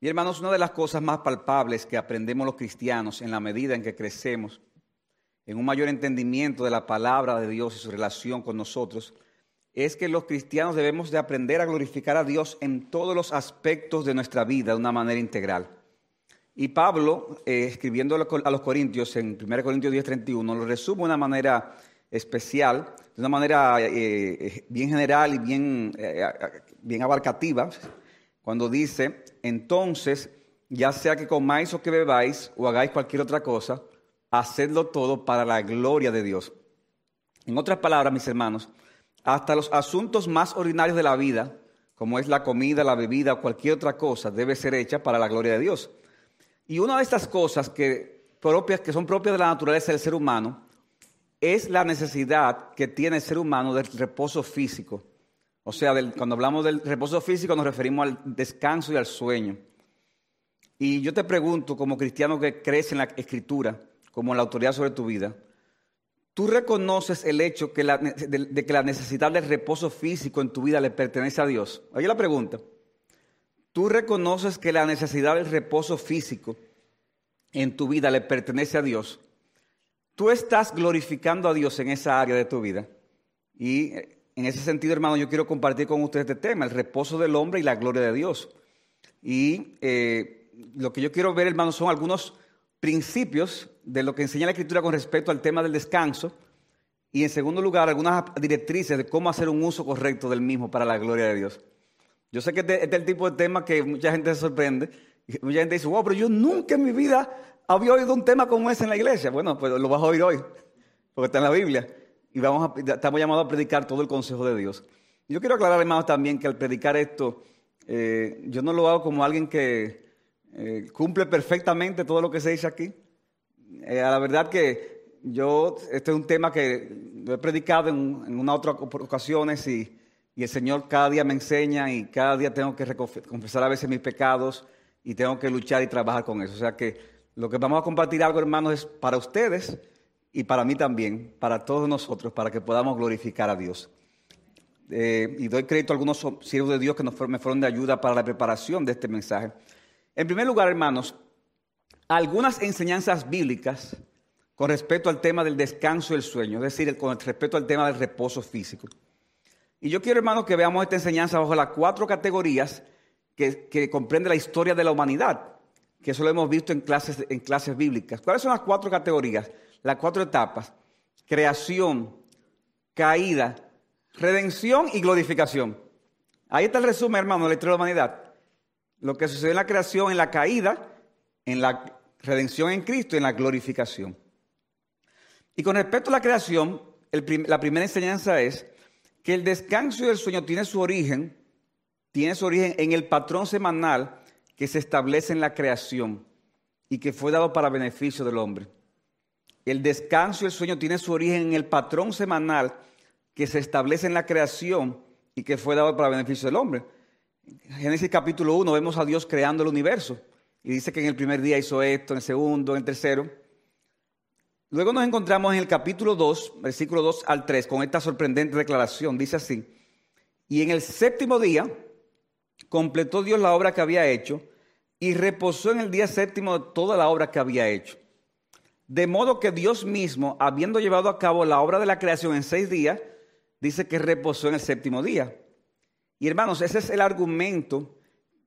Y hermanos, una de las cosas más palpables que aprendemos los cristianos en la medida en que crecemos en un mayor entendimiento de la palabra de Dios y su relación con nosotros, es que los cristianos debemos de aprender a glorificar a Dios en todos los aspectos de nuestra vida de una manera integral. Y Pablo, eh, escribiendo a los Corintios en 1 Corintios 10:31, lo resume de una manera especial, de una manera eh, eh, bien general y bien, bien abarcativa, cuando dice, entonces, ya sea que comáis o que bebáis o hagáis cualquier otra cosa, hacedlo todo para la gloria de Dios. En otras palabras, mis hermanos, hasta los asuntos más ordinarios de la vida, como es la comida, la bebida o cualquier otra cosa, debe ser hecha para la gloria de Dios. Y una de estas cosas que, propias, que son propias de la naturaleza del ser humano es la necesidad que tiene el ser humano del reposo físico. O sea, cuando hablamos del reposo físico nos referimos al descanso y al sueño. Y yo te pregunto, como cristiano que crees en la escritura, como la autoridad sobre tu vida, tú reconoces el hecho de, que la necesidad del reposo físico en tu vida le pertenece a Dios. Ahí la pregunta. Tú reconoces que la necesidad del reposo físico en tu vida le pertenece a Dios. Tú estás glorificando a Dios en esa área de tu vida. Y en ese sentido, hermano, yo quiero compartir con ustedes este tema, el reposo del hombre y la gloria de Dios. Y eh, lo que yo quiero ver, hermano, son algunos principios de lo que enseña la Escritura con respecto al tema del descanso y en segundo lugar algunas directrices de cómo hacer un uso correcto del mismo para la gloria de Dios. Yo sé que este, este es el tipo de tema que mucha gente se sorprende, mucha gente dice, wow, pero yo nunca en mi vida había oído un tema como ese en la iglesia. Bueno, pues lo vas a oír hoy, porque está en la Biblia y vamos a, estamos llamados a predicar todo el consejo de Dios. Yo quiero aclarar, hermanos, también que al predicar esto, eh, yo no lo hago como alguien que eh, cumple perfectamente todo lo que se dice aquí. Eh, a la verdad que yo, este es un tema que lo he predicado en, en una otra ocasiones y, y, el Señor cada día me enseña y cada día tengo que confesar a veces mis pecados y tengo que luchar y trabajar con eso. O sea que lo que vamos a compartir algo, hermanos, es para ustedes y para mí también, para todos nosotros, para que podamos glorificar a Dios. Eh, y doy crédito a algunos siervos de Dios que nos, me fueron de ayuda para la preparación de este mensaje. En primer lugar, hermanos, algunas enseñanzas bíblicas con respecto al tema del descanso y el sueño, es decir, con respecto al tema del reposo físico. Y yo quiero, hermanos, que veamos esta enseñanza bajo las cuatro categorías que, que comprende la historia de la humanidad, que eso lo hemos visto en clases, en clases bíblicas. ¿Cuáles son las cuatro categorías? Las cuatro etapas. Creación, caída, redención y glorificación. Ahí está el resumen, hermano, de la historia de la humanidad lo que sucede en la creación, en la caída, en la redención en Cristo y en la glorificación. Y con respecto a la creación, la primera enseñanza es que el descanso y el sueño tiene su origen, tiene su origen en el patrón semanal que se establece en la creación y que fue dado para beneficio del hombre. El descanso y el sueño tiene su origen en el patrón semanal que se establece en la creación y que fue dado para beneficio del hombre. Génesis capítulo 1 vemos a Dios creando el universo. Y dice que en el primer día hizo esto, en el segundo, en el tercero. Luego nos encontramos en el capítulo 2, versículo 2 al 3, con esta sorprendente declaración. Dice así, y en el séptimo día completó Dios la obra que había hecho y reposó en el día séptimo toda la obra que había hecho. De modo que Dios mismo, habiendo llevado a cabo la obra de la creación en seis días, dice que reposó en el séptimo día. Y hermanos, ese es el argumento,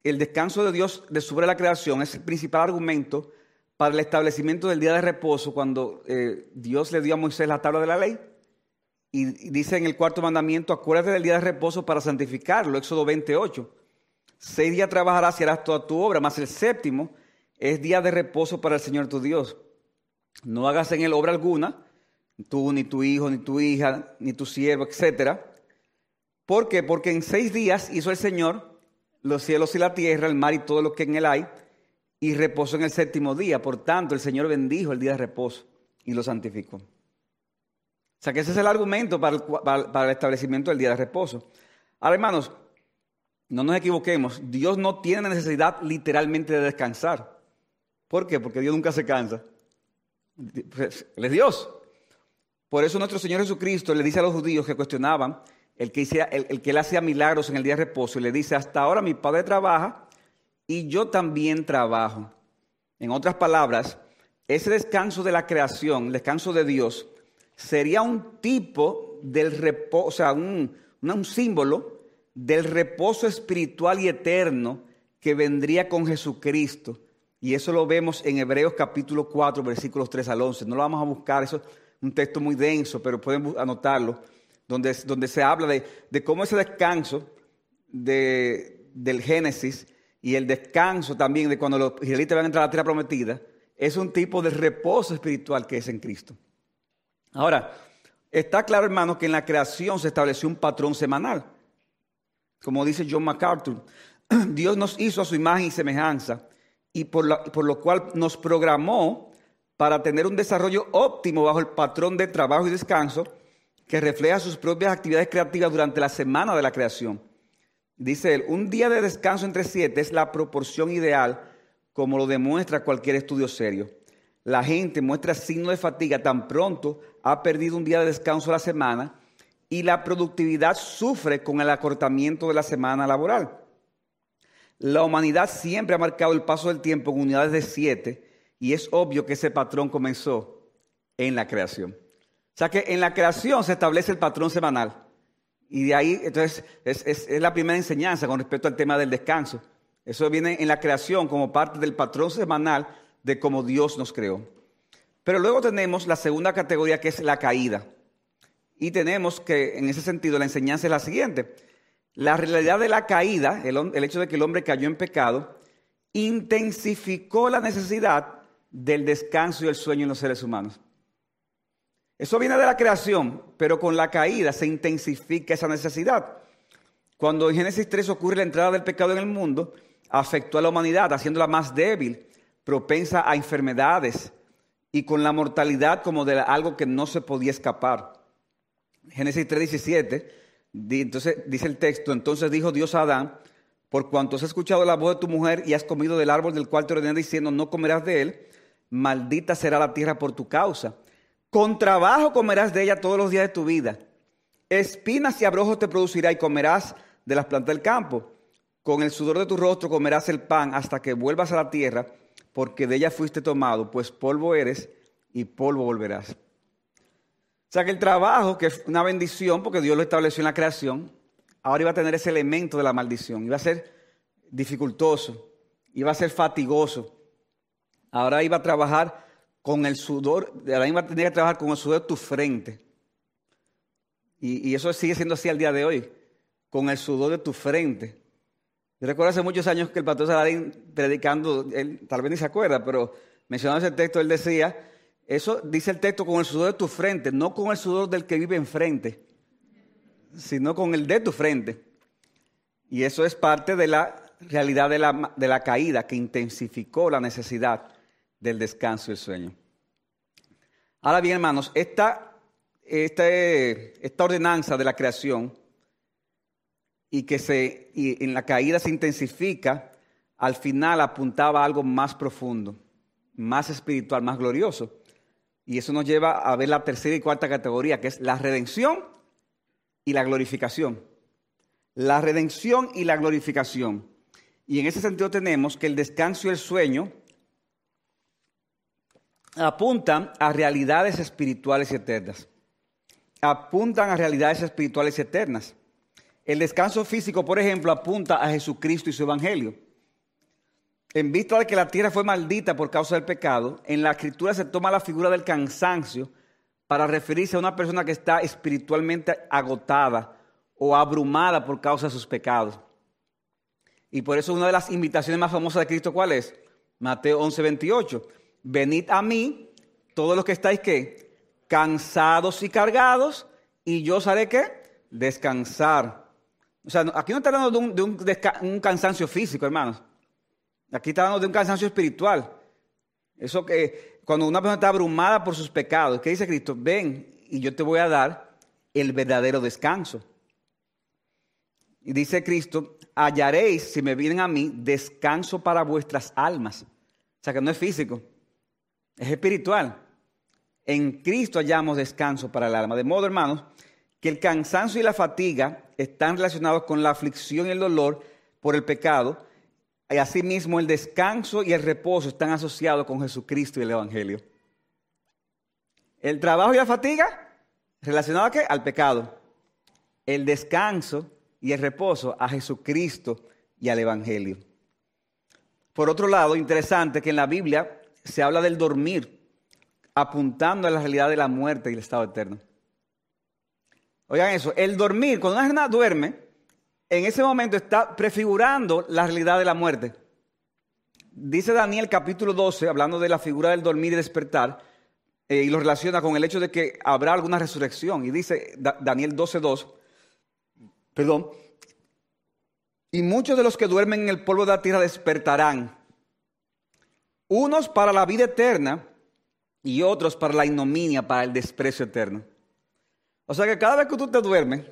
el descanso de Dios de sobre la creación, es el principal argumento para el establecimiento del día de reposo cuando eh, Dios le dio a Moisés la tabla de la ley. Y, dice en el cuarto mandamiento, acuérdate del día de reposo para santificarlo, Éxodo 28. Seis días trabajarás y harás toda tu obra, más el séptimo es día de reposo para el Señor tu Dios. No hagas en él obra alguna, tú, ni tu hijo, ni tu hija, ni tu siervo, etcétera ¿Por qué? Porque en seis días hizo el Señor los cielos y la tierra, el mar y todo lo que en él hay, y reposó en el séptimo día. Por tanto, el Señor bendijo el día de reposo y lo santificó. O sea que ese es el argumento para el, establecimiento del día de reposo. Ahora, hermanos, no nos equivoquemos, Dios no tiene necesidad literalmente de descansar. ¿Por qué? Porque Dios nunca se cansa. Él es Dios. Por eso nuestro Señor Jesucristo le dice a los judíos que cuestionaban el que, el, que él hacía milagros en el día de reposo y le dice, hasta ahora mi padre trabaja y yo también trabajo. En otras palabras, ese descanso de la creación, el descanso de Dios, sería un tipo del reposo, o sea, un símbolo del reposo espiritual y eterno que vendría con Jesucristo. Y eso lo vemos en Hebreos capítulo 4, versículos 3 al 11. No lo vamos a buscar, eso es un texto muy denso, pero pueden anotarlo, donde, donde se habla de, de cómo ese descanso de, del Génesis y el descanso también de cuando los israelitas van a entrar a la tierra prometida, es un tipo de reposo espiritual que es en Cristo. Ahora, está claro, hermano, que en la creación se estableció un patrón semanal. Como dice John MacArthur, Dios nos hizo a su imagen y semejanza y por, por lo cual nos programó para tener un desarrollo óptimo bajo el patrón de trabajo y descanso que refleja sus propias actividades creativas durante la semana de la creación. Dice él, un día de descanso entre siete es la proporción ideal, como lo demuestra cualquier estudio serio. La gente muestra signos de fatiga tan pronto ha perdido un día de descanso a la semana y la productividad sufre con el acortamiento de la semana laboral. La humanidad siempre ha marcado el paso del tiempo en unidades de siete y es obvio que ese patrón comenzó en la creación. O sea que en la creación se establece el patrón semanal. Y de ahí, entonces, es, la primera enseñanza con respecto al tema del descanso. Eso viene en la creación como parte del patrón semanal de cómo Dios nos creó. Pero luego tenemos la segunda categoría que es la caída. Y tenemos que, en ese sentido, la enseñanza es la siguiente. La realidad de la caída, el, hecho de que el hombre cayó en pecado, intensificó la necesidad del descanso y el sueño en los seres humanos. Eso viene de la creación, pero con la caída se intensifica esa necesidad. Cuando en Génesis 3 ocurre la entrada del pecado en el mundo, afectó a la humanidad, haciéndola más débil, propensa a enfermedades y con la mortalidad como de algo que no se podía escapar. Génesis 3:17, entonces dice el texto, entonces dijo Dios a Adán, por cuanto has escuchado la voz de tu mujer y has comido del árbol del cual te ordené diciendo, no comerás de él, maldita será la tierra por tu causa con trabajo comerás de ella todos los días de tu vida. Espinas y abrojos te producirá y comerás de las plantas del campo. Con el sudor de tu rostro comerás el pan hasta que vuelvas a la tierra, porque de ella fuiste tomado, pues polvo eres y polvo volverás. O sea que el trabajo, que es una bendición, porque Dios lo estableció en la creación, ahora iba a tener ese elemento de la maldición. Iba a ser dificultoso, iba a ser fatigoso. Ahora iba a trabajar con el sudor, de la misma tenía que trabajar con el sudor de tu frente. Y, eso sigue siendo así al día de hoy, con el sudor de tu frente. Yo recuerdo hace muchos años que el pastor Saladín predicando, él tal vez ni se acuerda, pero mencionando ese texto, él decía, eso dice el texto con el sudor de tu frente, no con el sudor del que vive enfrente, sino con el de tu frente. Y eso es parte de la realidad de la, de la caída que intensificó la necesidad del descanso y el sueño. Ahora bien, hermanos, esta, esta, ordenanza de la creación y que se, y en la caída se intensifica, al final apuntaba a algo más profundo, más espiritual, más glorioso. Y eso nos lleva a ver la tercera y cuarta categoría, que es la redención y la glorificación. La redención y la glorificación. Y en ese sentido tenemos que el descanso y el sueño apuntan a realidades espirituales y eternas. Apuntan a realidades espirituales y eternas. El descanso físico, por ejemplo, apunta a Jesucristo y su Evangelio. En vista de que la tierra fue maldita por causa del pecado, en la escritura se toma la figura del cansancio para referirse a una persona que está espiritualmente agotada o abrumada por causa de sus pecados. Y por eso una de las invitaciones más famosas de Cristo, ¿cuál es? Mateo 11, 28 venid a mí, todos los que estáis ¿qué? cansados y cargados, y yo os haré qué? Descansar. O sea, aquí no está hablando de, un, cansancio físico, hermanos. Aquí está hablando de un cansancio espiritual. Eso que cuando una persona está abrumada por sus pecados, ¿qué dice Cristo? Ven y yo te voy a dar el verdadero descanso. Y dice Cristo, hallaréis, si me vienen a mí, descanso para vuestras almas. O sea que no es físico, es espiritual. En Cristo hallamos descanso para el alma. De modo, hermanos, que el cansancio y la fatiga están relacionados con la aflicción y el dolor por el pecado, y asimismo el descanso y el reposo están asociados con Jesucristo y el Evangelio. El trabajo y la fatiga relacionado a qué? Al pecado. El descanso y el reposo a Jesucristo y al Evangelio. Por otro lado, interesante que en la Biblia se habla del dormir, apuntando a la realidad de la muerte y el estado eterno. Oigan eso, el dormir, cuando una persona duerme, en ese momento está prefigurando la realidad de la muerte. Dice Daniel capítulo 12, hablando de la figura del dormir y despertar, eh, y lo relaciona con el hecho de que habrá alguna resurrección. Y dice Daniel 12.2, perdón, y muchos de los que duermen en el polvo de la tierra despertarán, unos para la vida eterna y otros para la ignominia, para el desprecio eterno. O sea que cada vez que tú te duermes,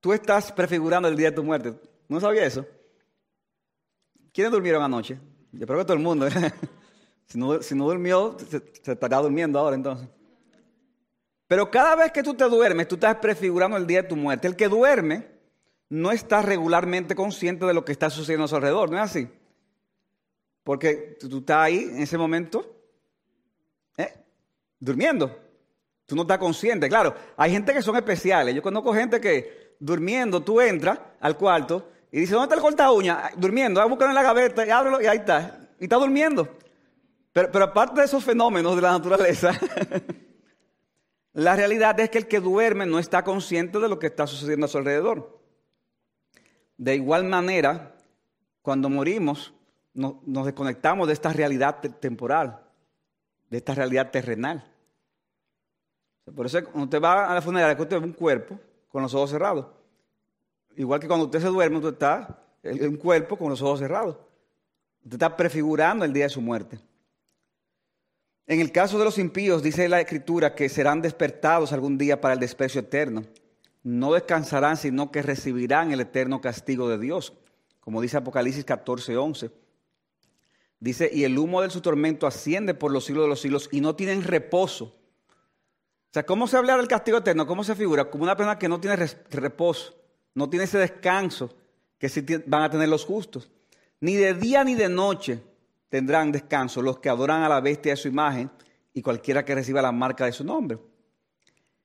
tú estás prefigurando el día de tu muerte. ¿No sabía eso? ¿Quiénes durmieron anoche? Yo creo que todo el mundo. Si no, si no durmió, se, se estará durmiendo ahora entonces. Pero cada vez que tú te duermes, tú estás prefigurando el día de tu muerte. El que duerme no está regularmente consciente de lo que está sucediendo a su alrededor, ¿no es así? Porque tú estás ahí en ese momento, ¿eh? durmiendo. Tú no estás consciente. Claro, hay gente que son especiales. Yo conozco gente que durmiendo, tú entras al cuarto y dices, ¿dónde está el corta uña? Durmiendo, a en la gaveta y ábrelo y ahí está. Y está durmiendo. Pero, aparte de esos fenómenos de la naturaleza, la realidad es que el que duerme no está consciente de lo que está sucediendo a su alrededor. De igual manera, cuando morimos, nos desconectamos de esta realidad temporal, de esta realidad terrenal. Por eso cuando usted va a la funeraria, usted ve un cuerpo con los ojos cerrados. Igual que cuando usted se duerme, usted está en un cuerpo con los ojos cerrados. Usted está prefigurando el día de su muerte. En el caso de los impíos, dice la Escritura que serán despertados algún día para el desprecio eterno. No descansarán, sino que recibirán el eterno castigo de Dios, como dice Apocalipsis 14, 11. Dice, y el humo de su tormento asciende por los siglos de los siglos y no tienen reposo. O sea, ¿cómo se habla del castigo eterno? ¿Cómo se figura? Como una persona que no tiene reposo, no tiene ese descanso que sí van a tener los justos. Ni de día ni de noche tendrán descanso los que adoran a la bestia de su imagen y cualquiera que reciba la marca de su nombre.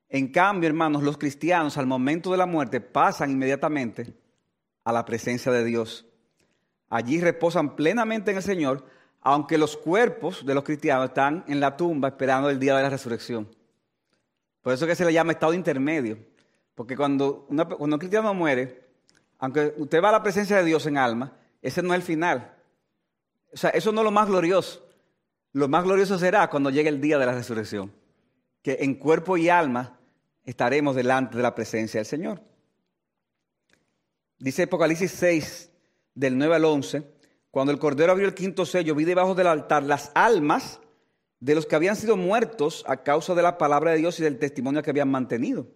En cambio, hermanos, los cristianos al momento de la muerte pasan inmediatamente a la presencia de Dios. Allí reposan plenamente en el Señor, aunque los cuerpos de los cristianos están en la tumba esperando el día de la resurrección. Por eso que se le llama estado intermedio. Porque cuando, un cristiano muere, aunque usted va a la presencia de Dios en alma, ese no es el final. O sea, eso no es lo más glorioso. Lo más glorioso será cuando llegue el día de la resurrección, que en cuerpo y alma estaremos delante de la presencia del Señor. Dice Apocalipsis 6, del 9 al 11, cuando el Cordero abrió el quinto sello, vi debajo del altar las almas de los que habían sido muertos a causa de la palabra de Dios y del testimonio que habían mantenido.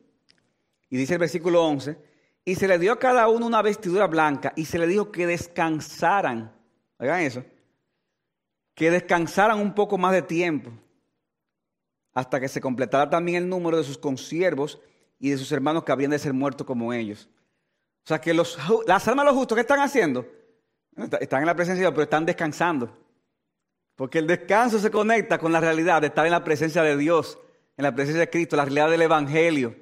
Y dice el versículo 11, y se le dio a cada uno una vestidura blanca y se le dijo que descansaran. Oigan eso que descansaran un poco más de tiempo hasta que se completara también el número de sus consiervos y de sus hermanos que habían de ser muertos como ellos. O sea que los, las almas de los justos, ¿qué están haciendo? Están en la presencia de Dios, pero están descansando. Porque el descanso se conecta con la realidad de estar en la presencia de Dios, en la presencia de Cristo, la realidad del Evangelio.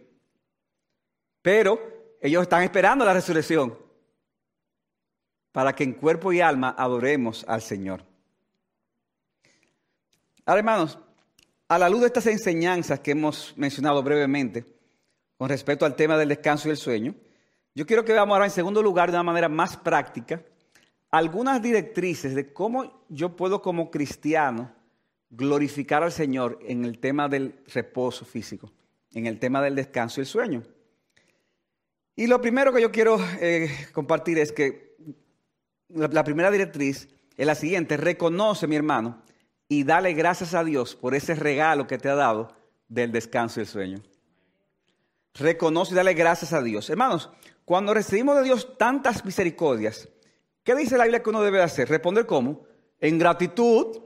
Pero ellos están esperando la resurrección para que en cuerpo y alma adoremos al Señor. Ahora, hermanos, a la luz de estas enseñanzas que hemos mencionado brevemente con respecto al tema del descanso y el sueño, yo quiero que veamos ahora en segundo lugar, de una manera más práctica, algunas directrices de cómo yo puedo como cristiano glorificar al Señor en el tema del reposo físico, en el tema del descanso y el sueño. Y lo primero que yo quiero eh, compartir es que la primera directriz es la siguiente, reconoce mi hermano y dale gracias a Dios por ese regalo que te ha dado del descanso y el sueño. Reconoce y dale gracias a Dios. Hermanos, cuando recibimos de Dios tantas misericordias, ¿qué dice la Biblia que uno debe hacer? Responder cómo? En gratitud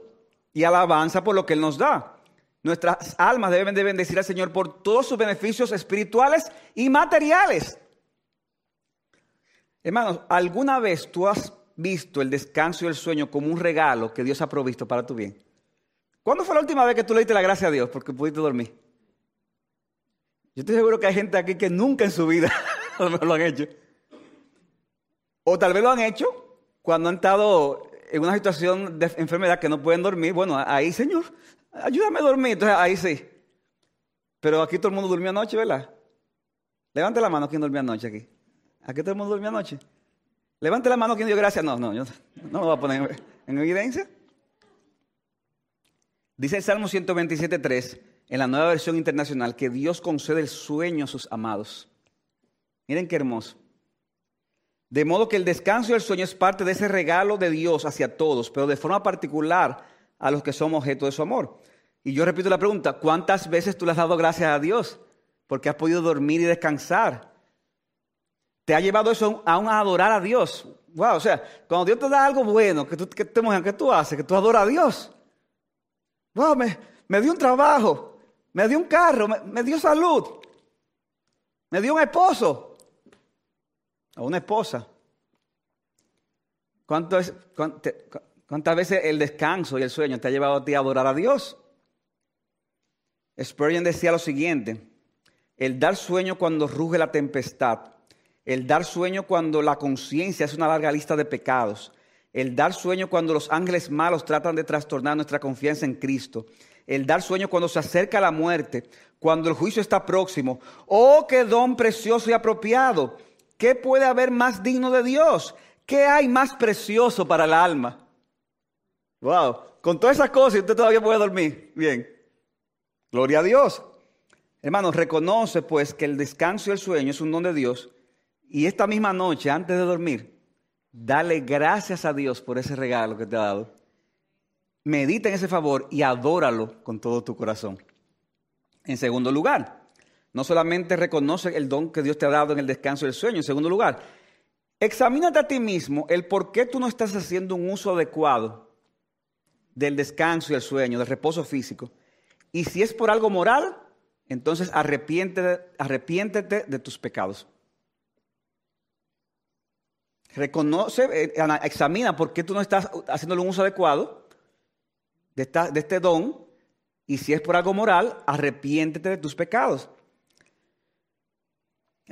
y alabanza por lo que Él nos da. Nuestras almas deben de bendecir al Señor por todos sus beneficios espirituales y materiales. Hermanos, ¿alguna vez tú has visto el descanso y el sueño como un regalo que Dios ha provisto para tu bien? ¿Cuándo fue la última vez que tú le diste la gracia a Dios porque pudiste dormir? Yo estoy seguro que hay gente aquí que nunca en su vida lo han hecho. O tal vez lo han hecho cuando han estado en una situación de enfermedad que no pueden dormir. Bueno, ahí, Señor, ayúdame a dormir. Entonces, ahí sí. Pero aquí todo el mundo durmió anoche, ¿verdad? Levante la mano quien durmió anoche aquí. Aquí todo el mundo durmió anoche. Levante la mano quien dio gracias. No, no, yo no lo voy a poner en evidencia. Dice el Salmo 127.3 en la nueva versión internacional que Dios concede el sueño a sus amados. Miren qué hermoso. De modo que el descanso y el sueño es parte de ese regalo de Dios hacia todos, pero de forma particular a los que somos objeto de su amor. Y yo repito la pregunta, ¿cuántas veces tú le has dado gracias a Dios porque has podido dormir y descansar? ¿Te ha llevado eso aún a adorar a Dios? Wow, o sea, cuando Dios te da algo bueno, que tú, que tú haces, que tú adoras a Dios. Wow, me, me dio un trabajo, me dio un carro, me, dio salud, me dio un esposo o una esposa. ¿Cuántas veces el descanso y el sueño te ha llevado a ti a adorar a Dios? Spurgeon decía lo siguiente, el dar sueño cuando ruge la tempestad, el dar sueño cuando la conciencia es una larga lista de pecados, el dar sueño cuando los ángeles malos tratan de trastornar nuestra confianza en Cristo, el dar sueño cuando se acerca la muerte, cuando el juicio está próximo. Oh, qué don precioso y apropiado. ¿Qué puede haber más digno de Dios? ¿Qué hay más precioso para el alma? Wow, con todas esas cosas usted todavía puede dormir. Bien, gloria a Dios. Hermanos, reconoce pues que el descanso y el sueño es un don de Dios. Y esta misma noche, antes de dormir, dale gracias a Dios por ese regalo que te ha dado medita en ese favor y adóralo con todo tu corazón. En segundo lugar, no solamente reconoce el don que Dios te ha dado en el descanso y el sueño, en segundo lugar, examínate a ti mismo el por qué tú no estás haciendo un uso adecuado del descanso y el sueño, del reposo físico. Y si es por algo moral, entonces arrepiéntete, arrepiéntete de tus pecados. Reconoce, eh, examina por qué tú no estás haciendo un uso adecuado de, este don y si es por algo moral, arrepiéntete de tus pecados.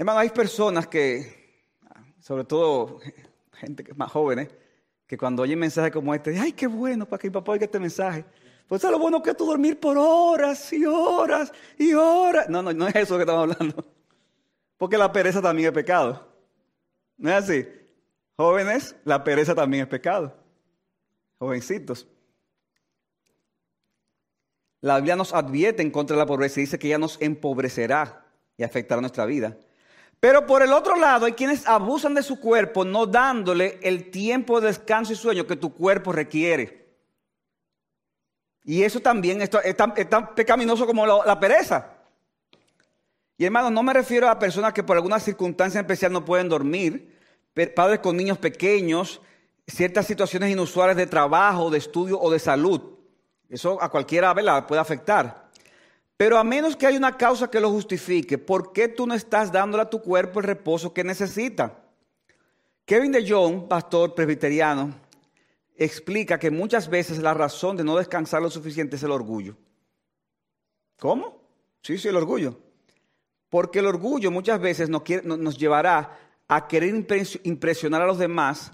Hermano, hay personas que, sobre todo gente más jóvenes, que cuando oyen mensajes como este, ay, qué bueno para que mi papá oiga este mensaje. Pues es lo bueno que es tú dormir por horas y horas y horas. No, no, no es eso que estamos hablando. Porque la pereza también es pecado. ¿No es así? Jóvenes, la pereza también es pecado. Jovencitos. La Biblia nos advierte en contra de la pobreza y dice que ella nos empobrecerá y afectará nuestra vida. Pero por el otro lado hay quienes abusan de su cuerpo no dándole el tiempo de descanso y sueño que tu cuerpo requiere. Y eso también es tan, pecaminoso como la, pereza. Y hermano, no me refiero a personas que por alguna circunstancia especial no pueden dormir, padres con niños pequeños, ciertas situaciones inusuales de trabajo, de estudio o de salud. Eso a cualquiera ¿verdad? puede afectar. Pero a menos que haya una causa que lo justifique, ¿por qué tú no estás dándole a tu cuerpo el reposo que necesita? Kevin de Jong, pastor presbiteriano, explica que muchas veces la razón de no descansar lo suficiente es el orgullo. ¿Cómo? Sí, sí, el orgullo. Porque el orgullo muchas veces nos, llevará a querer impresionar a los demás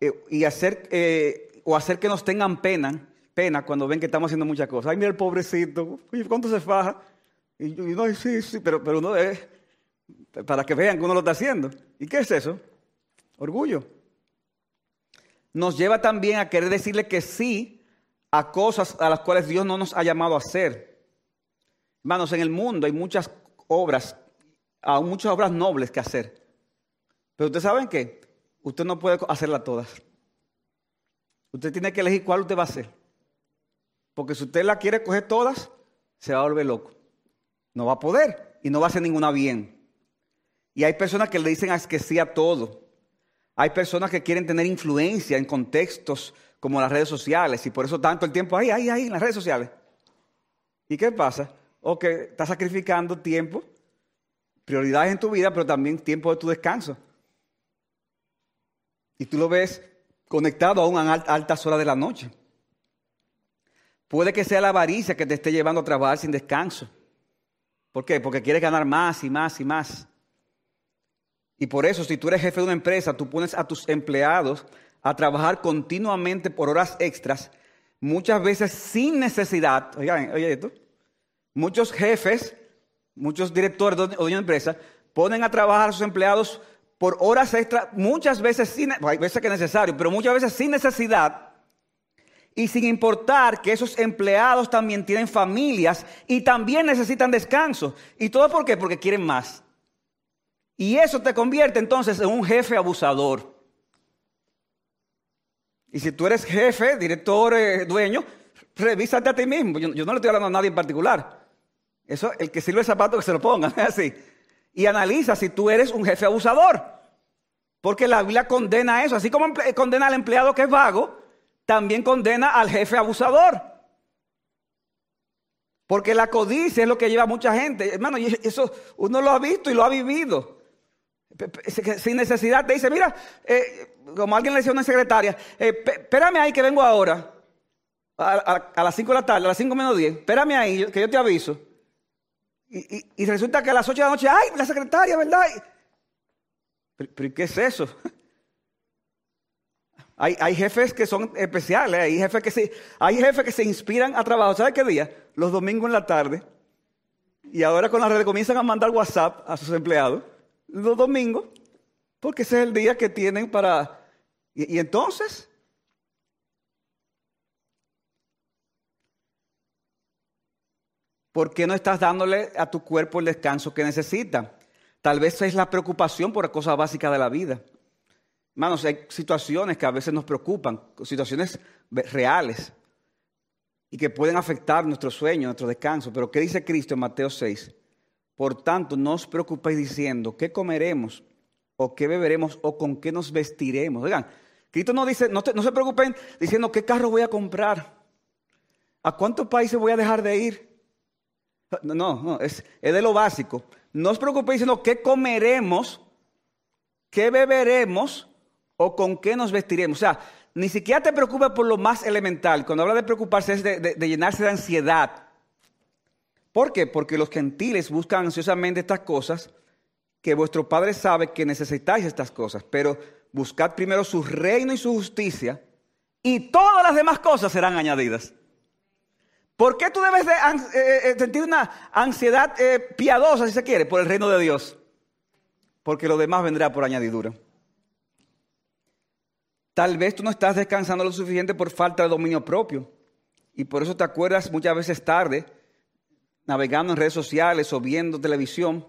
eh, y hacer, eh, o hacer que nos tengan pena pena cuando ven que estamos haciendo muchas cosas. Ay, mira el pobrecito, oye, ¿cuánto se faja? Y yo, no, sí, sí, pero, pero uno es para que vean que uno lo está haciendo. ¿Y qué es eso? Orgullo. Nos lleva también a querer decirle que sí a cosas a las cuales Dios no nos ha llamado a hacer. Hermanos, en el mundo hay muchas obras, aún muchas obras nobles que hacer. Pero ustedes saben que usted no puede hacerlas todas. Usted tiene que elegir cuál usted va a hacer. Porque si usted la quiere coger todas, se va a volver loco. No va a poder y no va a hacer ninguna bien. Y hay personas que le dicen que sí a todo. Hay personas que quieren tener influencia en contextos como las redes sociales y por eso tanto el tiempo ahí, ahí, ahí, en las redes sociales. ¿Y qué pasa? O que estás sacrificando tiempo, prioridades en tu vida, pero también tiempo de tu descanso. Y tú lo ves conectado aún a altas horas de la noche. Puede que sea la avaricia que te esté llevando a trabajar sin descanso. ¿Por qué? Porque quieres ganar más y más y más. Y por eso, si tú eres jefe de una empresa, tú pones a tus empleados a trabajar continuamente por horas extras, muchas veces sin necesidad. Oigan, oye esto. Muchos jefes, muchos directores de una empresa, ponen a trabajar a sus empleados por horas extras, muchas veces sin, hay veces que es necesario, pero muchas veces sin necesidad y sin importar que esos empleados también tienen familias y también necesitan descanso. ¿Y todo por qué? Porque quieren más. Y eso te convierte entonces en un jefe abusador. Y si tú eres jefe, director, eh, dueño, revísate a ti mismo. Yo, no le estoy hablando a nadie en particular. Eso, el que sirve el zapato que se lo ponga, así. Y analiza si tú eres un jefe abusador. Porque la Biblia condena eso. Así como condena al empleado que es vago, también condena al jefe abusador. Porque la codicia es lo que lleva a mucha gente. Hermano, eso uno lo ha visto y lo ha vivido. Sin necesidad te dice, mira, eh, como alguien le decía a una secretaria, eh, espérame ahí que vengo ahora. A, las 5 de la tarde, a las 5 menos 10, espérame ahí, que yo te aviso. Y, y, resulta que a las 8 de la noche, ay, la secretaria, ¿verdad? ¿Pero, qué es eso? Hay, jefes que son especiales, hay jefes que, se, hay jefes que se inspiran a trabajar. ¿Sabe qué día? Los domingos en la tarde. Y ahora con las redes comienzan a mandar WhatsApp a sus empleados. Los domingos. Porque ese es el día que tienen para... y, entonces... ¿Por qué no estás dándole a tu cuerpo el descanso que necesita? Tal vez es la preocupación por cosas básicas de la vida. Hermanos, hay situaciones que a veces nos preocupan, situaciones reales y que pueden afectar nuestro sueño, nuestro descanso. Pero ¿qué dice Cristo en Mateo 6? Por tanto, no os preocupéis diciendo qué comeremos o qué beberemos o con qué nos vestiremos. Oigan, Cristo no dice, no, se preocupen diciendo qué carro voy a comprar, a cuántos países voy a dejar de ir. No, no, es, es de lo básico. No os preocupéis diciendo qué comeremos, qué beberemos o con qué nos vestiremos. O sea, ni siquiera te preocupes por lo más elemental. Cuando habla de preocuparse es de, llenarse de ansiedad. ¿Por qué? Porque los gentiles buscan ansiosamente estas cosas que vuestro Padre sabe que necesitáis estas cosas. Pero buscad primero su reino y su justicia y todas las demás cosas serán añadidas. ¿Por qué tú debes de, eh, eh, sentir una ansiedad eh, piadosa, si se quiere, por el reino de Dios? Porque lo demás vendrá por añadidura. Tal vez tú no estás descansando lo suficiente por falta de dominio propio. Y por eso te acuerdas muchas veces tarde, navegando en redes sociales o viendo televisión.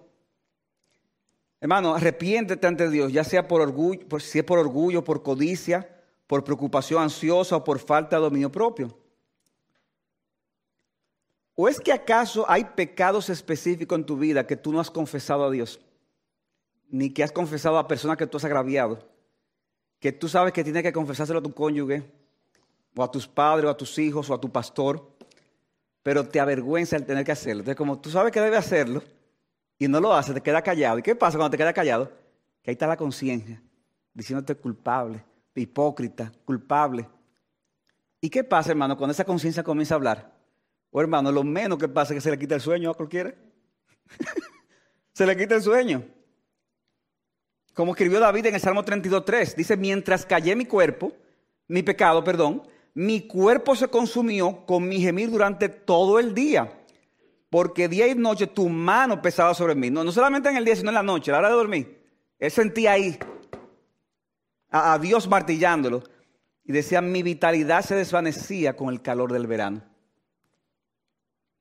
Hermano, arrepiéntete ante Dios, ya sea por orgullo, por, si es por orgullo, por codicia, por preocupación ansiosa o por falta de dominio propio. ¿O es que acaso hay pecados específicos en tu vida que tú no has confesado a Dios? Ni que has confesado a personas que tú has agraviado que tú sabes que tienes que confesárselo a tu cónyuge, o a tus padres, o a tus hijos, o a tu pastor, pero te avergüenza el tener que hacerlo. Entonces, como tú sabes que debes hacerlo y no lo haces, te quedas callado. ¿Y qué pasa cuando te quedas callado? Que ahí está la conciencia, diciéndote culpable, hipócrita, culpable. ¿Y qué pasa, hermano, cuando esa conciencia comienza a hablar? O hermano, lo menos que pasa es que se le quita el sueño a cualquiera. se le quita el sueño. Como escribió David en el Salmo 32.3, dice, mientras callé mi cuerpo, mi pecado, perdón, mi cuerpo se consumió con mi gemir durante todo el día, porque día y noche tu mano pesaba sobre mí. No, no solamente en el día, sino en la noche, a la hora de dormir. Él sentía ahí a, a Dios martillándolo y decía, mi vitalidad se desvanecía con el calor del verano.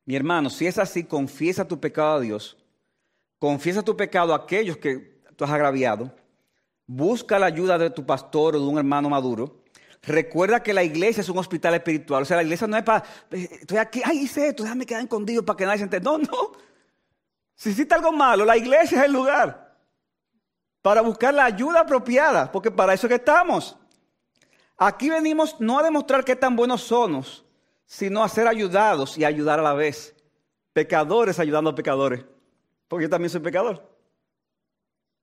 Mi hermano, si es así, confiesa tu pecado a Dios. Confiesa tu pecado a aquellos que tú has agraviado, busca la ayuda de tu pastor o de un hermano maduro. Recuerda que la iglesia es un hospital espiritual. O sea, la iglesia no es para, estoy aquí, ay, hice esto, déjame quedar escondido para que nadie se entere. No, no. Si hiciste algo malo, la iglesia es el lugar para buscar la ayuda apropiada, porque para eso es que estamos. Aquí venimos no a demostrar qué tan buenos somos, sino a ser ayudados y ayudar a la vez. Pecadores ayudando a pecadores, porque yo también soy pecador.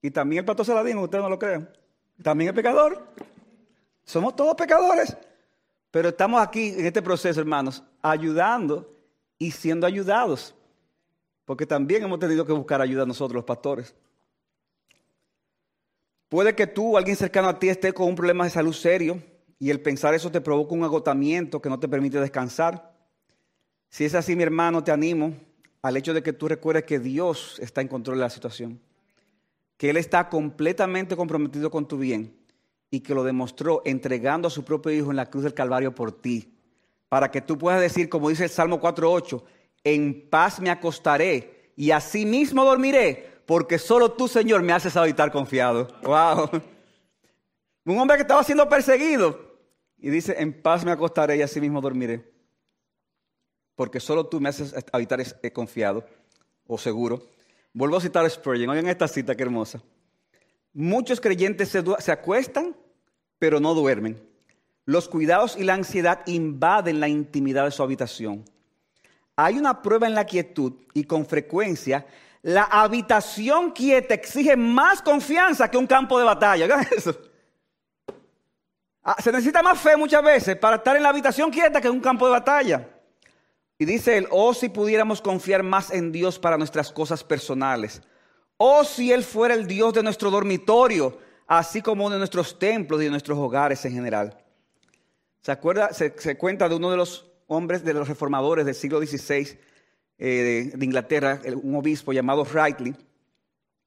Y también el pastor Saladín, ustedes no lo creen, también es pecador. Somos todos pecadores. Pero estamos aquí en este proceso, hermanos, ayudando y siendo ayudados. Porque también hemos tenido que buscar ayuda nosotros, los pastores. Puede que tú o alguien cercano a ti esté con un problema de salud serio y el pensar eso te provoca un agotamiento que no te permite descansar. Si es así, mi hermano, te animo al hecho de que tú recuerdes que Dios está en control de la situación, que Él está completamente comprometido con tu bien y que lo demostró entregando a su propio Hijo en la cruz del Calvario por ti, para que tú puedas decir, como dice el Salmo 4.8, en paz me acostaré y así mismo dormiré, porque solo tú, Señor, me haces habitar confiado. Wow. Un hombre que estaba siendo perseguido y dice, en paz me acostaré y así mismo dormiré. Porque solo tú me haces habitar eh, confiado o seguro. Vuelvo a citar a Spurgeon. Oigan esta cita, qué hermosa. Muchos creyentes se, se acuestan, pero no duermen. Los cuidados y la ansiedad invaden la intimidad de su habitación. Hay una prueba en la quietud y con frecuencia la habitación quieta exige más confianza que un campo de batalla. ¿Oigan eso? Ah, se necesita más fe muchas veces para estar en la habitación quieta que en un campo de batalla. Y dice él, oh si pudiéramos confiar más en Dios para nuestras cosas personales. Oh si Él fuera el Dios de nuestro dormitorio, así como de nuestros templos y de nuestros hogares en general. ¿Se acuerda? Se, cuenta de uno de los hombres de los reformadores del siglo XVI eh, de, Inglaterra, un obispo llamado Rightly,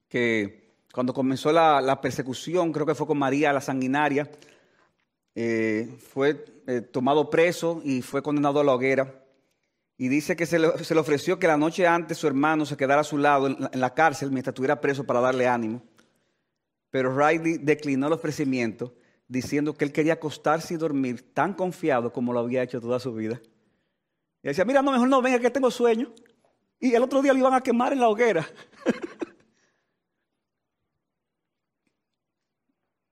que cuando comenzó la, persecución, creo que fue con María la Sanguinaria, eh, fue eh, tomado preso y fue condenado a la hoguera. Y dice que se le, ofreció que la noche antes su hermano se quedara a su lado en la, cárcel mientras estuviera preso para darle ánimo. Pero Riley declinó el ofrecimiento diciendo que él quería acostarse y dormir tan confiado como lo había hecho toda su vida. Y decía, mira, no, mejor no, venga que tengo sueño. Y el otro día lo iban a quemar en la hoguera.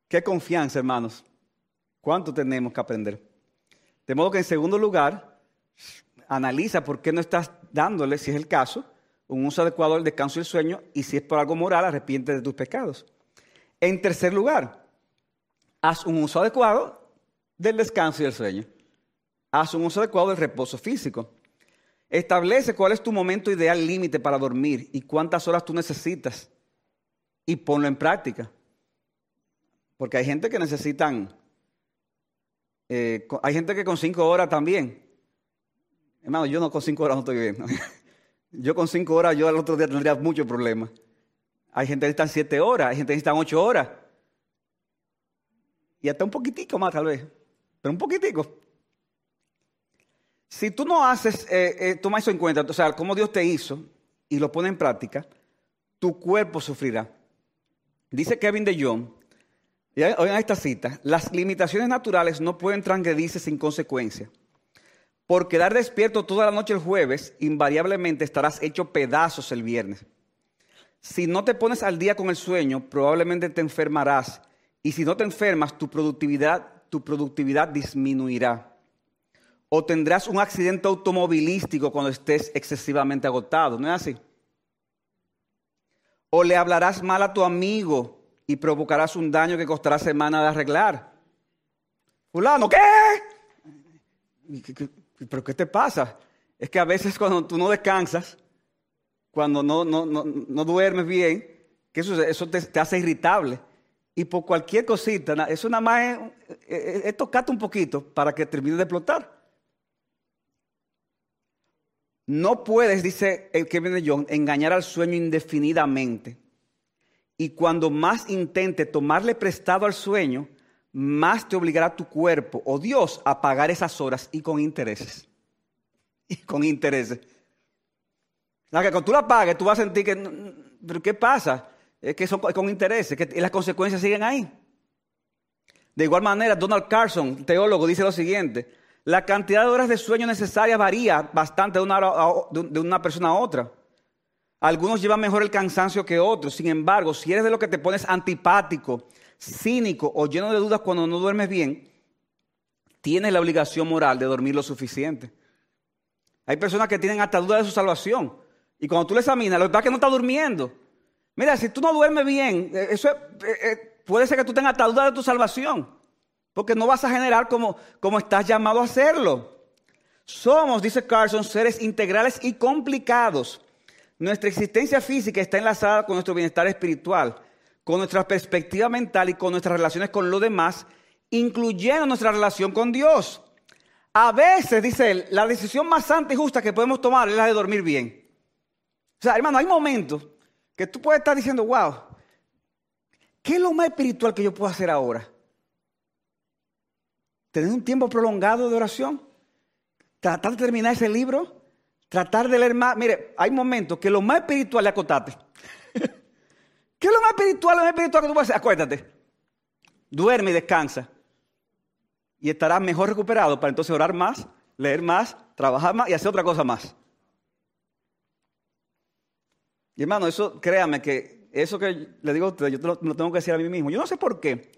Qué confianza, hermanos. ¿Cuánto tenemos que aprender? De modo que en segundo lugar, analiza por qué no estás dándole, si es el caso, un uso adecuado del descanso y el sueño, y si es por algo moral, arrepiente de tus pecados. En tercer lugar, haz un uso adecuado del descanso y del sueño haz un uso adecuado del reposo físico. Establece cuál es tu momento ideal límite para dormir y cuántas horas tú necesitas y ponlo en práctica. Porque hay gente que necesitan, eh, hay gente que con cinco horas también. Hermano, yo no con cinco horas no estoy bien. yo con cinco horas, yo al otro día tendría muchos problemas. Hay gente que necesita siete horas, hay gente que necesita ocho horas. Y hasta un poquitico más tal vez, pero un poquitico. Si tú no haces, eh, eh, toma eso en cuenta, o sea, cómo Dios te hizo y lo pone en práctica, tu cuerpo sufrirá. Dice Kevin de Jong, oigan esta cita, las limitaciones naturales no pueden transgredirse sin consecuencia. Por quedar despierto toda la noche el jueves, invariablemente estarás hecho pedazos el viernes. Si no te pones al día con el sueño, probablemente te enfermarás. Y si no te enfermas, tu productividad, tu productividad disminuirá o tendrás un accidente automovilístico cuando estés excesivamente agotado. ¿No es así? O le hablarás mal a tu amigo y provocarás un daño que costará semana de arreglar. Fulano, ¿qué? ¿Pero qué te pasa? Es que a veces cuando tú no descansas, cuando no, no, duermes bien, que eso, eso te, hace irritable. Y por cualquier cosita, eso nada más es, es tocarte un poquito para que termine de explotar. No puedes, dice el Kevin de John, engañar al sueño indefinidamente. Y cuando más intente tomarle prestado al sueño, más te obligará tu cuerpo o Dios a pagar esas horas y con intereses. Y con intereses. que cuando tú la pagues, tú vas a sentir que, pero ¿qué pasa? Es que son con intereses, que las consecuencias siguen ahí. De igual manera, Donald Carson, teólogo, dice lo siguiente. La cantidad de horas de sueño necesarias varía bastante de una, de una persona a otra. Algunos llevan mejor el cansancio que otros. Sin embargo, si eres de lo que te pones antipático, cínico o lleno de dudas cuando no duermes bien, tienes la obligación moral de dormir lo suficiente. Hay personas que tienen hasta dudas de su salvación. Y cuando tú le examinas, lo que es que no está durmiendo. Mira, si tú no duermes bien, eh, eso eh, eh, puede ser que tú tengas hasta dudas de tu salvación. Porque no vas a generar como, como estás llamado a hacerlo. Somos, dice Carson, seres integrales y complicados. Nuestra existencia física está enlazada con nuestro bienestar espiritual, con nuestra perspectiva mental y con nuestras relaciones con los demás, incluyendo nuestra relación con Dios. A veces, dice él, la decisión más santa y justa que podemos tomar es la de dormir bien. O sea, hermano, hay momentos que tú puedes estar diciendo, wow, ¿qué es lo más espiritual que yo puedo hacer ahora? Tener un tiempo prolongado de oración, tratar de terminar ese libro, tratar de leer más. Mire, hay momentos que lo más espiritual es acotarte. ¿Qué es lo más espiritual? Lo más espiritual que tú puedes hacer? Acuérdate. Duerme y descansa y estarás mejor recuperado para entonces orar más, leer más, trabajar más y hacer otra cosa más. Y hermano, eso, créame que eso que le digo a ustedes, yo lo, lo, tengo que decir a mí mismo. Yo no sé por qué.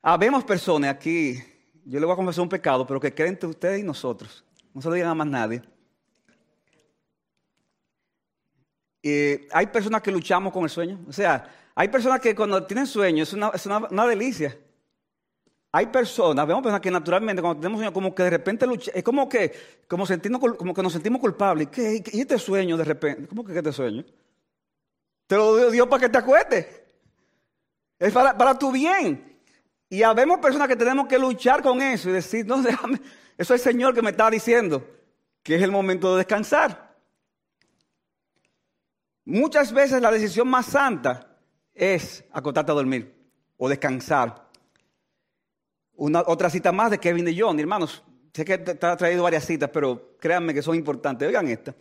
Habemos personas aquí, yo le voy a confesar un pecado, pero que creen entre ustedes y nosotros. No se lo digan a más nadie. Eh, hay personas que luchamos con el sueño. O sea, hay personas que cuando tienen sueño es una, es una, delicia. Hay personas, vemos personas que naturalmente cuando tenemos sueño, como que de repente lucha, es como que, como, como que nos sentimos culpables. ¿Qué, ¿Y este sueño de repente? ¿Cómo que este sueño? Te lo dio Dios para que te acuestes. Es para, para tu bien. Y habemos personas que tenemos que luchar con eso y decir, no, déjame, eso es el Señor que me está diciendo que es el momento de descansar. Muchas veces la decisión más santa es acostarte a dormir o descansar una, otra cita más de Kevin de John, hermanos. Sé que te ha traído varias citas, pero créanme que son importantes. Oigan esta.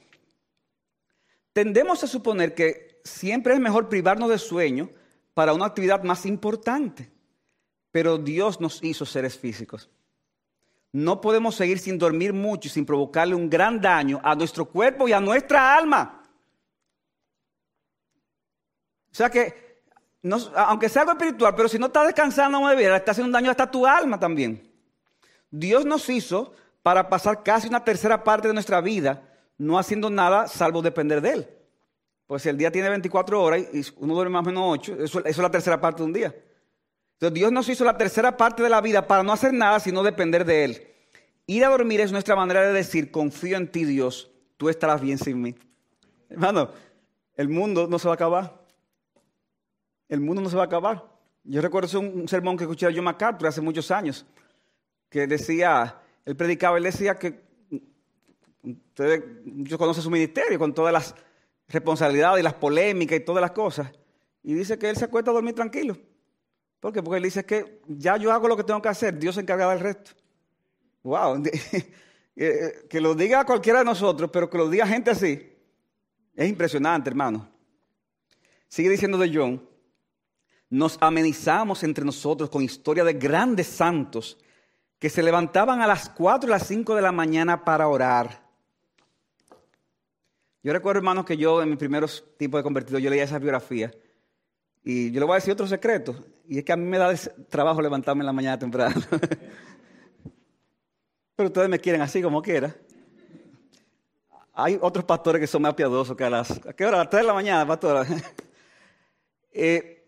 Tendemos a suponer que siempre es mejor privarnos de sueño para una actividad más importante. Pero Dios nos hizo seres físicos. No podemos seguir sin dormir mucho y sin provocarle un gran daño a nuestro cuerpo y a nuestra alma. O sea que aunque sea algo espiritual, pero si no estás descansando como debiera, está haciendo un daño hasta tu alma también. Dios nos hizo para pasar casi una tercera parte de nuestra vida no haciendo nada salvo depender de Él. Pues si el día tiene 24 horas y uno duerme más o menos 8, eso, es la tercera parte de un día. Entonces Dios nos hizo la tercera parte de la vida para no hacer nada sino depender de Él. Ir a dormir es nuestra manera de decir, confío en ti Dios, tú estarás bien sin mí. Hermano, el mundo no se va a acabar el mundo no se va a acabar. Yo recuerdo un, sermón que escuché a John MacArthur hace muchos años, que decía, él predicaba, él decía que ustedes, yo conozco su ministerio con todas las responsabilidades y las polémicas y todas las cosas, y dice que él se acuesta a dormir tranquilo. ¿Por qué? Porque él dice que ya yo hago lo que tengo que hacer, Dios se encarga del resto. Wow, eh, que lo diga cualquiera de nosotros, pero que lo diga gente así, es impresionante, hermano. Sigue diciendo de John, nos amenizamos entre nosotros con historia de grandes santos que se levantaban a las 4 y las 5 de la mañana para orar. Yo recuerdo, hermanos, que yo en mis primeros tipos de convertido, yo leía esa biografía. Y yo le voy a decir otro secreto. Y es que a mí me da trabajo levantarme en la mañana temprano. Pero ustedes me quieren así como quiera. Hay otros pastores que son más piadosos que a las... ¿A qué hora? A las 3 de la mañana, pastora. eh,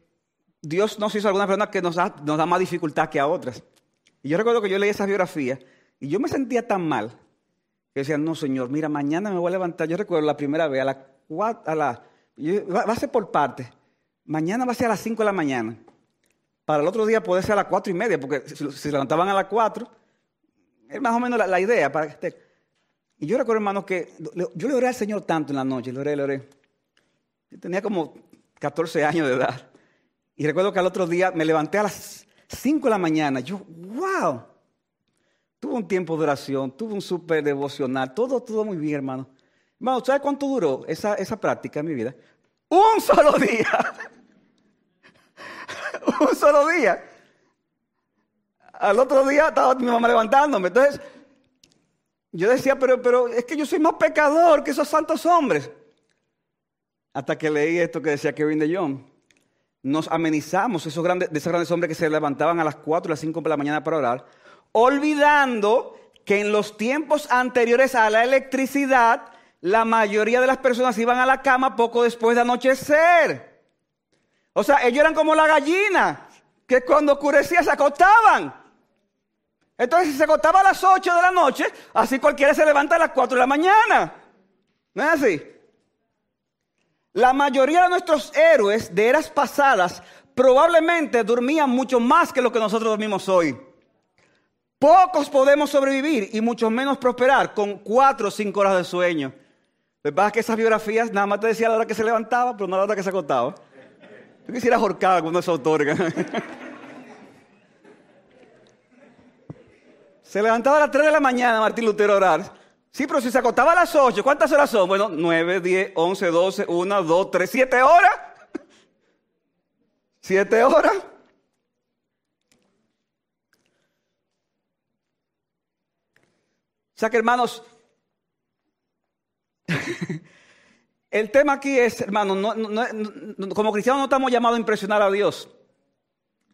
Dios nos hizo algunas personas que nos da, más dificultad que a otras. Y yo recuerdo que yo leí esa biografía y yo me sentía tan mal que decía, no, Señor, mira, mañana me voy a levantar. Yo recuerdo la primera vez, a la, a la va a ser por partes. Mañana va a ser a las 5 de la mañana. Para el otro día puede ser a las 4 y media, porque si se levantaban a las 4, es más o menos la, idea. Para que Y yo recuerdo, hermano, que yo le oré al Señor tanto en la noche, le oré, le oré. Yo tenía como 14 años de edad. Y recuerdo que al otro día me levanté a las 5 de la mañana. Yo, wow. Tuve un tiempo de oración, tuve un súper devocional, todo, todo muy bien, hermano. Hermano, ¿sabes cuánto duró esa, esa práctica en mi vida? Un solo día. un solo día. Al otro día estaba mi mamá levantándome. Entonces, yo decía, pero, pero es que yo soy más pecador que esos santos hombres. Hasta que leí esto que decía Kevin de Jong nos amenizamos esos grandes, de esos grandes hombres que se levantaban a las 4 o las 5 de la mañana para orar, olvidando que en los tiempos anteriores a la electricidad, la mayoría de las personas iban a la cama poco después de anochecer. O sea, ellos eran como la gallina, que cuando oscurecía se acostaban. Entonces, si se acostaba a las 8 de la noche, así cualquiera se levanta a las 4 de la mañana. ¿No es así? La mayoría de nuestros héroes de eras pasadas probablemente dormían mucho más que lo que nosotros dormimos hoy. Pocos podemos sobrevivir y mucho menos prosperar con 4 o 5 horas de sueño. Lo que esas biografías nada más te decía la hora que se levantaba, pero no la hora que se acostaba. Yo quisiera ahorcar de esos autores. se levantaba a las 3 de la mañana Martín Lutero a orar. Sí, pero si se acostaba a las 8, ¿cuántas horas son? Bueno, 9, 10, 11, 12, 1, 2, 3, 7 horas. 7 horas. O sea que hermanos, El tema aquí es, hermano, como cristianos no estamos llamados a impresionar a Dios.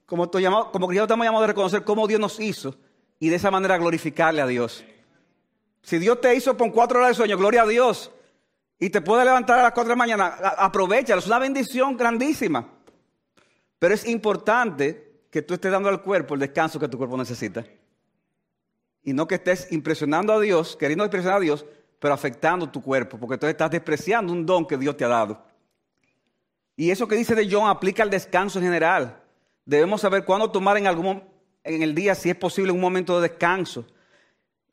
Como, cristianos estamos llamados a reconocer cómo Dios nos hizo y de esa manera glorificarle a Dios. Si Dios te hizo con cuatro horas de sueño, gloria a Dios, y te puede levantar a las cuatro de la mañana, aprovechalo, es una bendición grandísima. Pero es importante que tú estés dando al cuerpo el descanso que tu cuerpo necesita. Y no que estés impresionando a Dios, queriendo impresionar a Dios, pero afectando tu cuerpo, porque tú estás despreciando un don que Dios te ha dado. Y eso que dice de John aplica al descanso en general. Debemos saber cuándo tomar en algún en el día, si es posible, un momento de descanso.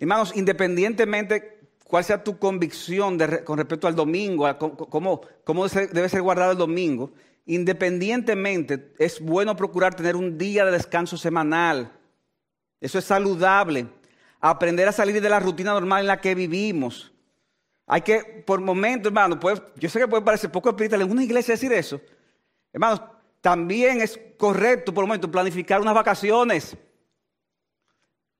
Hermanos, independientemente cuál sea tu convicción con respecto al domingo, cómo, debe ser guardado el domingo, independientemente es bueno procurar tener un día de descanso semanal. Eso es saludable. Aprender a salir de la rutina normal en la que vivimos. Hay que, por momentos, hermano, yo sé que puede parecer poco espiritual en una iglesia decir eso. Hermanos, también es correcto por momento planificar unas vacaciones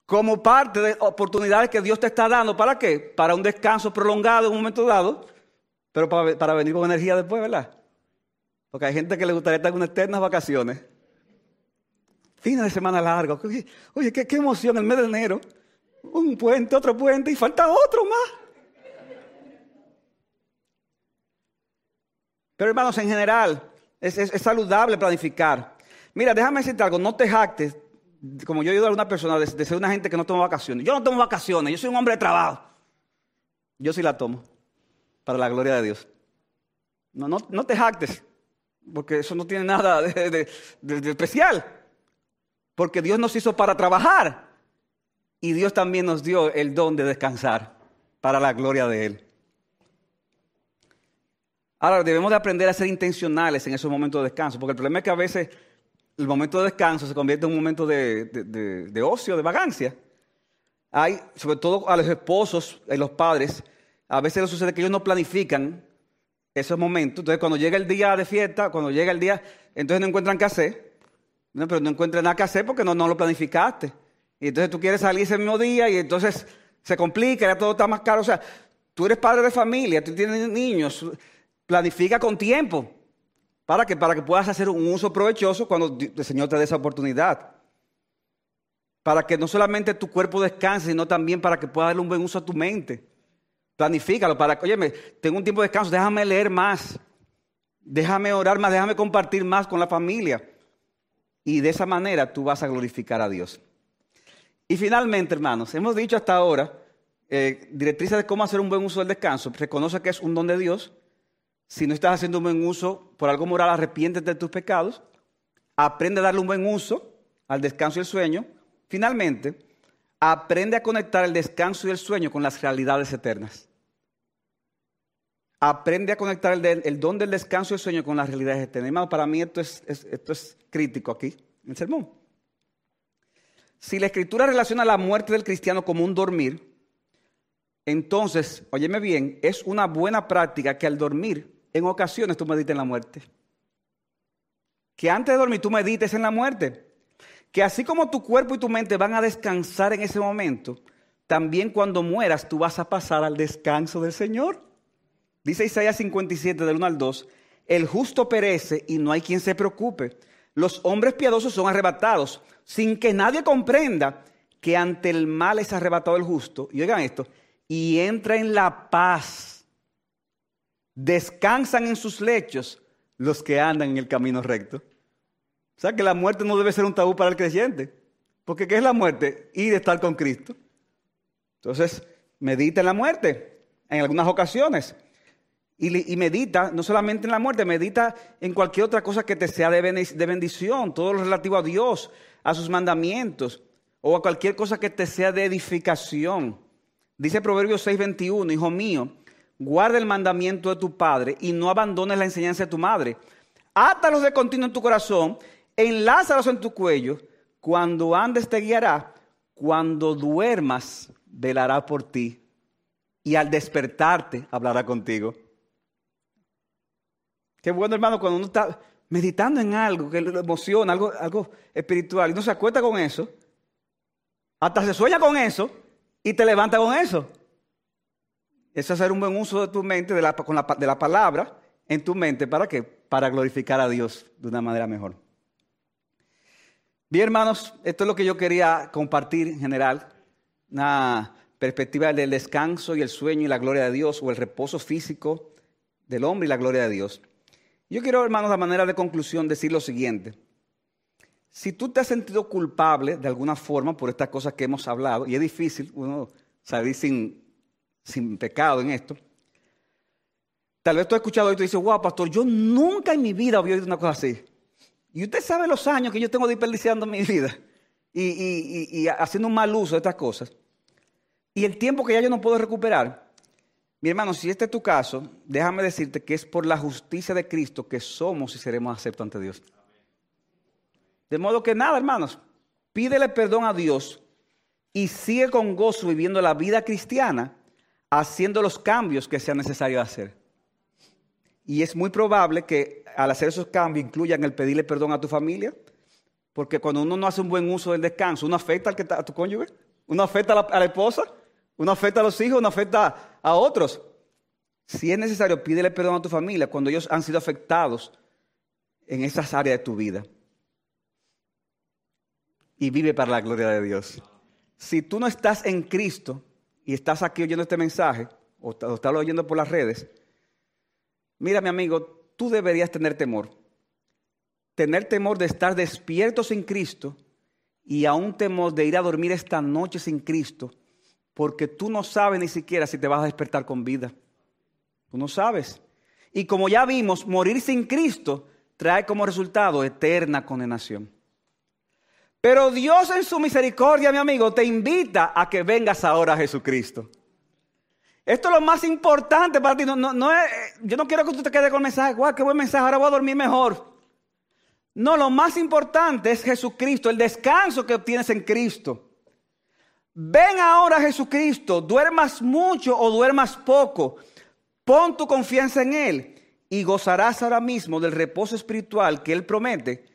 como parte de oportunidades que Dios te está dando. ¿Para qué? Para un descanso prolongado en un momento dado, pero para, venir con energía después, ¿verdad? Porque hay gente que le gustaría estar en unas eternas vacaciones. Fines de semana largo. Oye, qué, qué emoción el mes de enero. Un puente, otro puente y falta otro más. Pero hermanos, en general, es, saludable planificar. Mira, déjame decirte algo, no te jactes, como yo he ayudado a una persona, de, ser una gente que no toma vacaciones. Yo no tomo vacaciones, yo soy un hombre de trabajo. Yo sí la tomo, para la gloria de Dios. No, no, no te jactes, porque eso no tiene nada de especial. Porque Dios nos hizo para trabajar. Y Dios también nos dio el don de descansar para la gloria de Él. Ahora, debemos de aprender a ser intencionales en esos momentos de descanso, porque el problema es que a veces el momento de descanso se convierte en un momento de, ocio, de vagancia. Hay, sobre todo a los esposos y los padres, a veces les sucede que ellos no planifican esos momentos. Entonces, cuando llega el día de fiesta, cuando llega el día, entonces no encuentran qué hacer. No, pero no encuentran nada que hacer porque no, no lo planificaste. Y entonces tú quieres salir ese mismo día y entonces se complica, ya todo está más caro. O sea, tú eres padre de familia, tú tienes niños, Planifica con tiempo. ¿Para que Para que puedas hacer un uso provechoso cuando el Señor te dé esa oportunidad. Para que no solamente tu cuerpo descanse, sino también para que puedas darle un buen uso a tu mente. Planifícalo para que, oye, tengo un tiempo de descanso, déjame leer más. Déjame orar más, déjame compartir más con la familia. Y de esa manera tú vas a glorificar a Dios. Y finalmente, hermanos, hemos dicho hasta ahora eh, directrices de cómo hacer un buen uso del descanso. Reconoce que es un don de Dios si no estás haciendo un buen uso por algo moral, arrepiéntete de tus pecados. Aprende a darle un buen uso al descanso y el sueño. Finalmente, aprende a conectar el descanso y el sueño con las realidades eternas. Aprende a conectar el, don del descanso y el sueño con las realidades eternas. Hermano, para mí esto es, esto es crítico aquí, en el sermón. Si la escritura relaciona la muerte del cristiano como un dormir, entonces, óyeme bien, es una buena práctica que al dormir en ocasiones tú medites en la muerte. Que antes de dormir tú medites en la muerte. Que así como tu cuerpo y tu mente van a descansar en ese momento, también cuando mueras tú vas a pasar al descanso del Señor. Dice Isaías 57 del 1 al 2, el justo perece y no hay quien se preocupe. Los hombres piadosos son arrebatados sin que nadie comprenda que ante el mal es arrebatado el justo. Y oigan esto, y entra en la paz descansan en sus lechos los que andan en el camino recto. O sea que la muerte no debe ser un tabú para el creyente. Porque ¿qué es la muerte? Ir a estar con Cristo. Entonces, medita en la muerte en algunas ocasiones. Y, medita no solamente en la muerte, medita en cualquier otra cosa que te sea de bendición, todo lo relativo a Dios, a sus mandamientos, o a cualquier cosa que te sea de edificación. Dice Proverbios 6:21, hijo mío, guarda el mandamiento de tu padre y no abandones la enseñanza de tu madre. Átalos de continuo en tu corazón, enlázalos en tu cuello. Cuando andes te guiará, cuando duermas velará por ti y al despertarte hablará contigo. Qué bueno, hermano, cuando uno está meditando en algo que lo emociona, algo, algo espiritual, y no se acuerda con eso, hasta se sueña con eso y te levanta con eso. Es hacer un buen uso de tu mente, de la, de la palabra en tu mente. ¿Para qué? Para glorificar a Dios de una manera mejor. Bien, hermanos, esto es lo que yo quería compartir en general. Una perspectiva del descanso y el sueño y la gloria de Dios, o el reposo físico del hombre y la gloria de Dios. Yo quiero, hermanos, a manera de conclusión decir lo siguiente. Si tú te has sentido culpable de alguna forma por estas cosas que hemos hablado, y es difícil uno salir sin, sin pecado en esto, tal vez tú has escuchado y tú dices, wow, pastor, yo nunca en mi vida había oído una cosa así. Y usted sabe los años que yo tengo desperdiciando mi vida y, y haciendo un mal uso de estas cosas. Y el tiempo que ya yo no puedo recuperar. Mi hermano, si este es tu caso, déjame decirte que es por la justicia de Cristo que somos y seremos aceptos ante Dios. De modo que nada, hermanos, pídele perdón a Dios y sigue con gozo viviendo la vida cristiana, haciendo los cambios que sea necesario hacer. Y es muy probable que al hacer esos cambios incluyan el pedirle perdón a tu familia, porque cuando uno no hace un buen uso del descanso, uno afecta al que a tu cónyuge, uno afecta a la esposa, uno afecta a los hijos, uno afecta a otros. Si es necesario, pídele perdón a tu familia cuando ellos han sido afectados en esas áreas de tu vida. Y vive para la gloria de Dios. Si tú no estás en Cristo y estás aquí oyendo este mensaje, o estás oyendo por las redes, mira mi amigo, tú deberías tener temor. Tener temor de estar despierto sin Cristo y aún temor de ir a dormir esta noche sin Cristo porque tú no sabes ni siquiera si te vas a despertar con vida. Tú no sabes. Y como ya vimos, morir sin Cristo trae como resultado eterna condenación. Pero Dios en su misericordia, mi amigo, te invita a que vengas ahora a Jesucristo. Esto es lo más importante para ti. No, no, yo no quiero que tú te quedes con el mensaje, guau, qué buen mensaje, ahora voy a dormir mejor. No, lo más importante es Jesucristo, el descanso que obtienes en Cristo. Ven ahora Jesucristo, duermas mucho o duermas poco, pon tu confianza en Él y gozarás ahora mismo del reposo espiritual que Él promete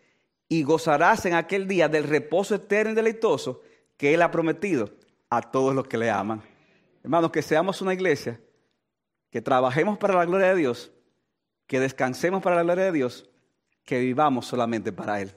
y gozarás en aquel día del reposo eterno y deleitoso que Él ha prometido a todos los que le aman. Hermanos, que seamos una iglesia, que trabajemos para la gloria de Dios, que descansemos para la gloria de Dios, que vivamos solamente para Él.